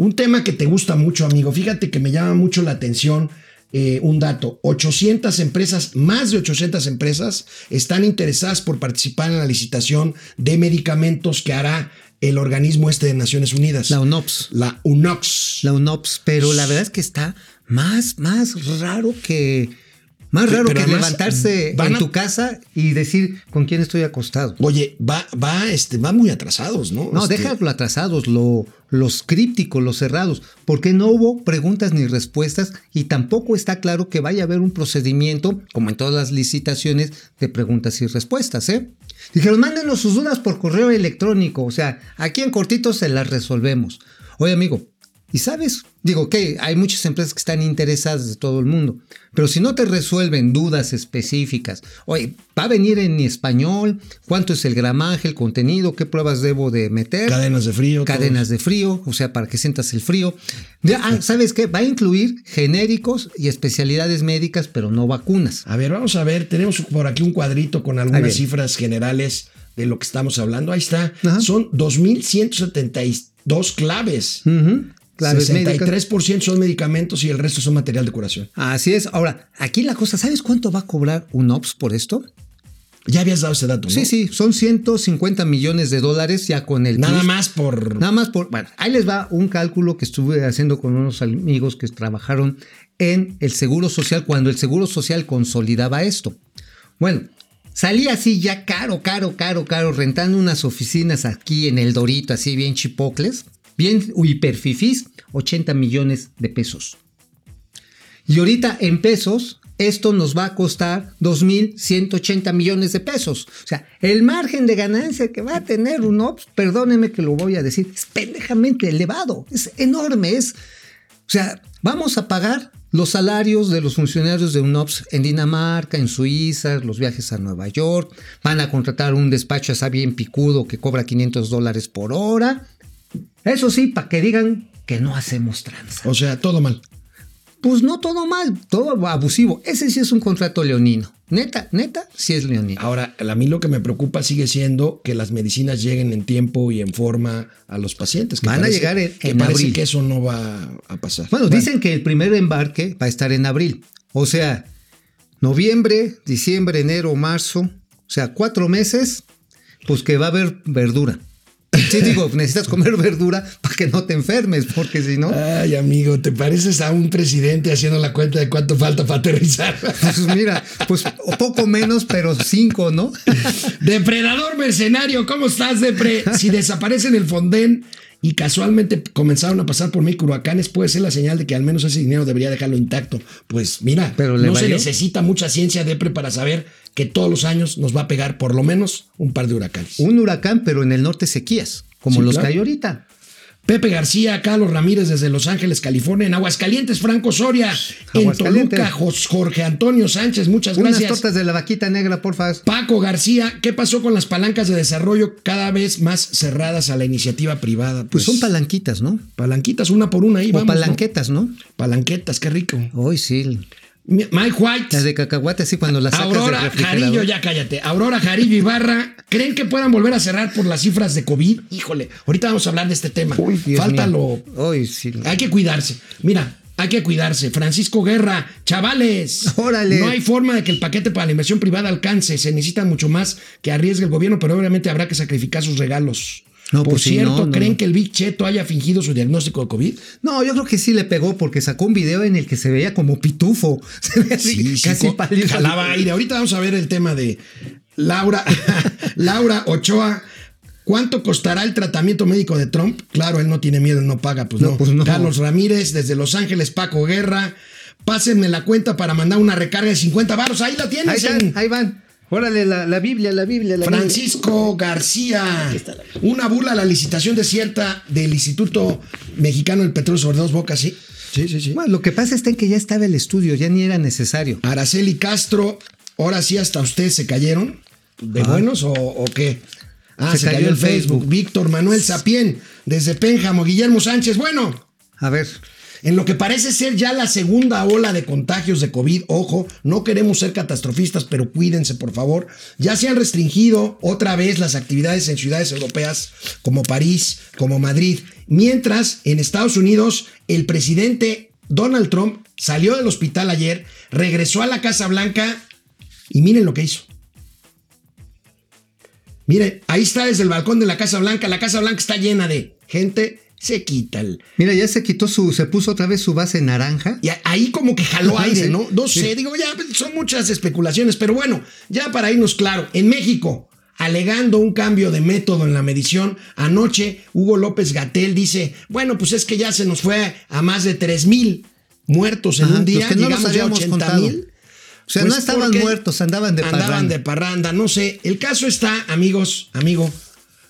Un tema que te gusta mucho, amigo. Fíjate que me llama mucho la atención eh, un dato. 800 empresas, más de 800 empresas, están interesadas por participar en la licitación de medicamentos que hará el organismo este de Naciones Unidas. La UNOPS. La UNOPS. La UNOPS, pero la verdad es que está más, más raro que más raro que levantarse en tu casa y decir con quién estoy acostado. Oye, va, va, este, va muy atrasados, ¿no? No, Este, déjalo atrasados, lo, los crípticos, los cerrados, porque no hubo preguntas ni respuestas y tampoco está claro que vaya a haber un procedimiento, como en todas las licitaciones, de preguntas y respuestas, ¿eh? Dijeron, mándenos sus dudas por correo electrónico, o sea, aquí en cortito se las resolvemos. Oye, amigo, ¿y sabes? Digo que hay muchas empresas que están interesadas de todo el mundo, pero si no te resuelven dudas específicas, oye, va a venir en español, cuánto es el gramaje, el contenido, qué pruebas debo de meter. Cadenas de frío. Cadenas de frío, o sea, para que sientas el frío. Ya, ah, ¿Sabes qué? Va a incluir genéricos y especialidades médicas, pero no vacunas. A ver, vamos a ver, tenemos por aquí un cuadrito con algunas cifras generales de lo que estamos hablando. Ahí está. Ajá. Son 2.172 claves. Ujú, claves médicas. 63% son medicamentos y el resto son material de curación. Así es. Ahora, aquí la cosa, ¿sabes cuánto va a cobrar un OPS por esto? Ya habías dado ese dato, ¿no? Sí, sí, son 150 millones de dólares ya con el Nada plus. más por. Nada más por. Bueno, ahí les va un cálculo que estuve haciendo con unos amigos que trabajaron en el Seguro Social cuando el Seguro Social consolidaba esto. Bueno, salía así ya caro, caro, caro, caro, rentando unas oficinas aquí en el Dorito, así bien chipocles, bien hiperfifís, 80 millones de pesos. Y ahorita en pesos, esto nos va a costar 2.180 millones de pesos. O sea, el margen de ganancia que va a tener un OPS, perdónenme que lo voy a decir, es pendejamente elevado, es enorme, es... O sea, vamos a pagar los salarios de los funcionarios de UNOPS en Dinamarca, en Suiza, los viajes a Nueva York, van a contratar un despacho así bien picudo que cobra 500 dólares por hora. Eso sí, para que digan que no hacemos tranza. O sea, todo mal. Pues no todo mal, todo abusivo. Ese sí es un contrato leonino. Neta, neta, sí es leonino. Ahora, a mí lo que me preocupa sigue siendo que las medicinas lleguen en tiempo y en forma a los pacientes. que Van a llegar en- que en parece abril. que eso no va a pasar. Bueno, dicen que el primer embarque va a estar en abril. O sea, noviembre, diciembre, enero, marzo. O sea, cuatro meses, pues que va a haber verdura. Sí, digo, necesitas comer verdura para que no te enfermes, porque si no, Ay, amigo, te pareces a un presidente haciendo la cuenta de cuánto falta para aterrizar. pues mira, pues poco menos, pero cinco, ¿no? Depredador mercenario, ¿cómo estás, Depre? Si desaparecen el Fonden y casualmente comenzaron a pasar por México huracanes, puede ser la señal de que al menos ese dinero debería dejarlo intacto. Pues mira, Pero no se necesita mucha ciencia, Depre, para saber que todos los años nos va a pegar por lo menos un par de huracanes. Un huracán, pero en el norte sequías, como Sí, los claro. que hay ahorita. Pepe García, Carlos Ramírez desde Los Ángeles, California, en Aguascalientes, Franco Soria, en. Toluca, Jorge Antonio Sánchez, muchas Unas gracias. tortas de la vaquita negra, porfa. Paco García, ¿qué pasó con las palancas de desarrollo cada vez más cerradas a la iniciativa privada? Pues son palanquitas, ¿no? palanquitas una por una ahí, O vamos. ¿no? palanquetas, ¿no? Palanquetas, qué rico. Hoy sí. Mi- Mike White. Las de cacahuate, así cuando las sacas Aurora del Jarillo, ya cállate. Aurora Jarillo Ibarra, ¿creen que puedan volver a cerrar por las cifras de COVID? Híjole, ahorita vamos a hablar de este tema. Uy, Dios Falta mío. lo. Hoy sí. Hay que cuidarse. Mira, hay que cuidarse. Francisco Guerra, chavales. Órale. No hay forma de que el paquete para la inversión privada alcance. Se necesita mucho más que arriesgue el gobierno, pero obviamente habrá que sacrificar sus regalos. No, Por pues sí, cierto, no, ¿creen no. que el Big Cheto haya fingido su diagnóstico de COVID? No, yo creo que sí le pegó porque sacó un video en el que se veía como pitufo. Se ve así, casi pálido. jalaba aire. Ahorita vamos a ver el tema de Laura, Laura Ochoa. ¿Cuánto costará el tratamiento médico de Trump? Claro, él no tiene miedo, él no paga, pues no. Pues no. Carlos Ramírez, desde Los Ángeles, Paco Guerra. Pásenme la cuenta para mandar una recarga de 50 varos. Ahí la Ahí tienes. van, en ahí van. Órale, la, la Biblia, la Biblia, la Francisco García. Una burla a la licitación desierta del Instituto Mexicano del Petróleo sobre dos bocas, ¿sí? Sí, sí, sí. Biblia. Bueno, lo que pasa está en que ya estaba el estudio, ya ni era necesario. Araceli Castro, ahora sí hasta ustedes se cayeron. ¿De Ajá. buenos o, o qué? Ah, se, Se cayó, cayó el el Facebook. Facebook. Víctor Manuel Sapien, desde Pénjamo, Guillermo Sánchez. Bueno, A ver, En lo que parece ser ya la segunda ola de contagios de COVID, ojo, no queremos ser catastrofistas, pero cuídense por favor, ya se han restringido otra vez las actividades en ciudades europeas como París, como Madrid, mientras en Estados Unidos el presidente Donald Trump salió del hospital ayer, regresó a la Casa Blanca y miren lo que hizo. Miren, ahí está desde el balcón de la Casa Blanca. La Casa Blanca está llena de gente. Se quita el. Mira, ya se quitó su. Se puso otra vez su base naranja. Y ahí como que jaló aire, ¿no? No sé, digo, ya son muchas especulaciones, pero bueno, ya para irnos claro, en México, alegando un cambio de método en la medición, anoche Hugo López Gatel dice: bueno, pues es que ya se nos fue a más de 3 mil muertos en un día, que no llegamos ya a 80 mil. O sea, no pues estaban muertos, andaban de parranda. Andaban de parranda, no sé. El caso está, amigos, amigo,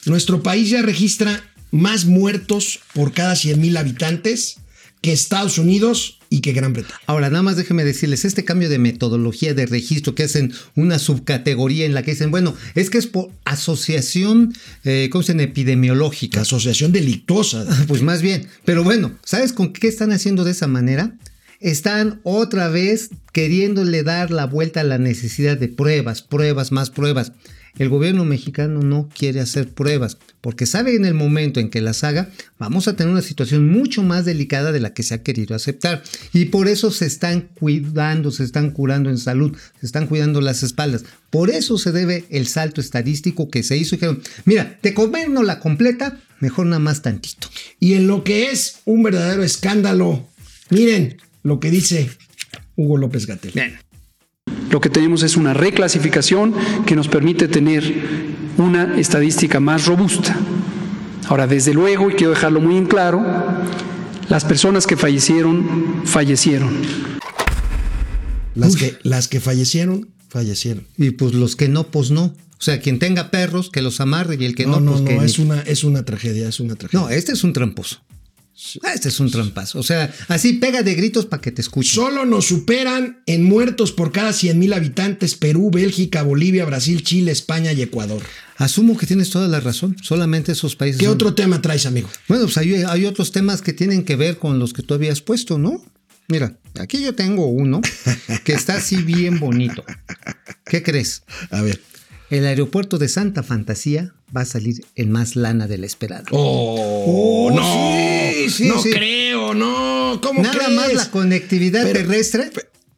nuestro país ya registra más muertos por cada 100 mil habitantes que Estados Unidos y que Gran Bretaña. Ahora, nada más déjeme decirles, este cambio de metodología de registro que hacen una subcategoría en la que dicen, bueno, es que es por asociación, eh, ¿cómo se? Epidemiológica. Asociación delictuosa. Pues más bien. Pero bueno, ¿sabes con qué están haciendo de esa manera? Están otra vez queriéndole dar la vuelta a la necesidad de pruebas, pruebas, más pruebas. El gobierno mexicano no quiere hacer pruebas porque sabe en el momento en que las haga vamos a tener una situación mucho más delicada de la que se ha querido aceptar. Y por eso se están cuidando, se están curando en salud, se están cuidando las espaldas. Por eso se debe el salto estadístico que se hizo. Dijeron, mira, te no la completa, mejor nada más tantito. Y en lo que es un verdadero escándalo, miren, lo que dice Hugo López Gatel. Bien. Lo que tenemos es una reclasificación que nos permite tener una estadística más robusta. Ahora, desde luego, y quiero dejarlo muy en claro, las personas que fallecieron, fallecieron. Las, que, las que fallecieron, fallecieron. Y pues los que no, pues no. O sea, quien tenga perros, que los amarre y el que no, no, pues no, no, es una, es una tragedia, es una tragedia. No, este es un tramposo. Este es un trampazo. O sea, así pega de gritos para que te escuchen. Solo nos superan en muertos por cada 100 mil habitantes Perú, Bélgica, Bolivia, Brasil, Chile, España y Ecuador. Asumo que tienes toda la razón. Solamente esos países. ¿Qué otro tema traes, amigo? Bueno, pues hay, hay, otros temas que tienen que ver con los que tú habías puesto, ¿no? Mira, aquí yo tengo uno que está así bien bonito. ¿Qué crees? A ver. El aeropuerto de Santa Fantasía va a salir en más lana de la esperada. ¡Oh! oh no, sí, sí, no creo, no. ¿Cómo Nada más la conectividad terrestre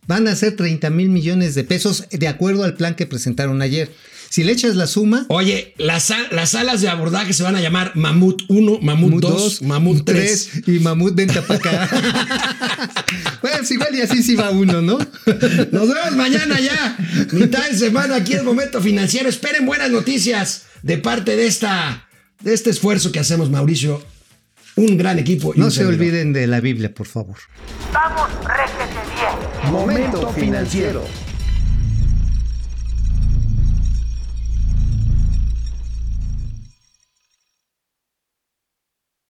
van a ser 30 mil millones de pesos de acuerdo al plan que presentaron ayer. Si le echas la suma. Oye, las, las salas de abordaje se van a llamar Mamut 1, Mamut 2, Mamut 3. Y Mamut venta para acá. bueno, pues igual y así sí va uno, ¿no? Nos vemos mañana ya. Mitad de semana aquí el momento financiero. Esperen buenas noticias de parte de esta de este esfuerzo que hacemos, Mauricio. Un gran equipo. no se olviden de la Biblia, por favor. Vamos, réjete bien. Momento financiero.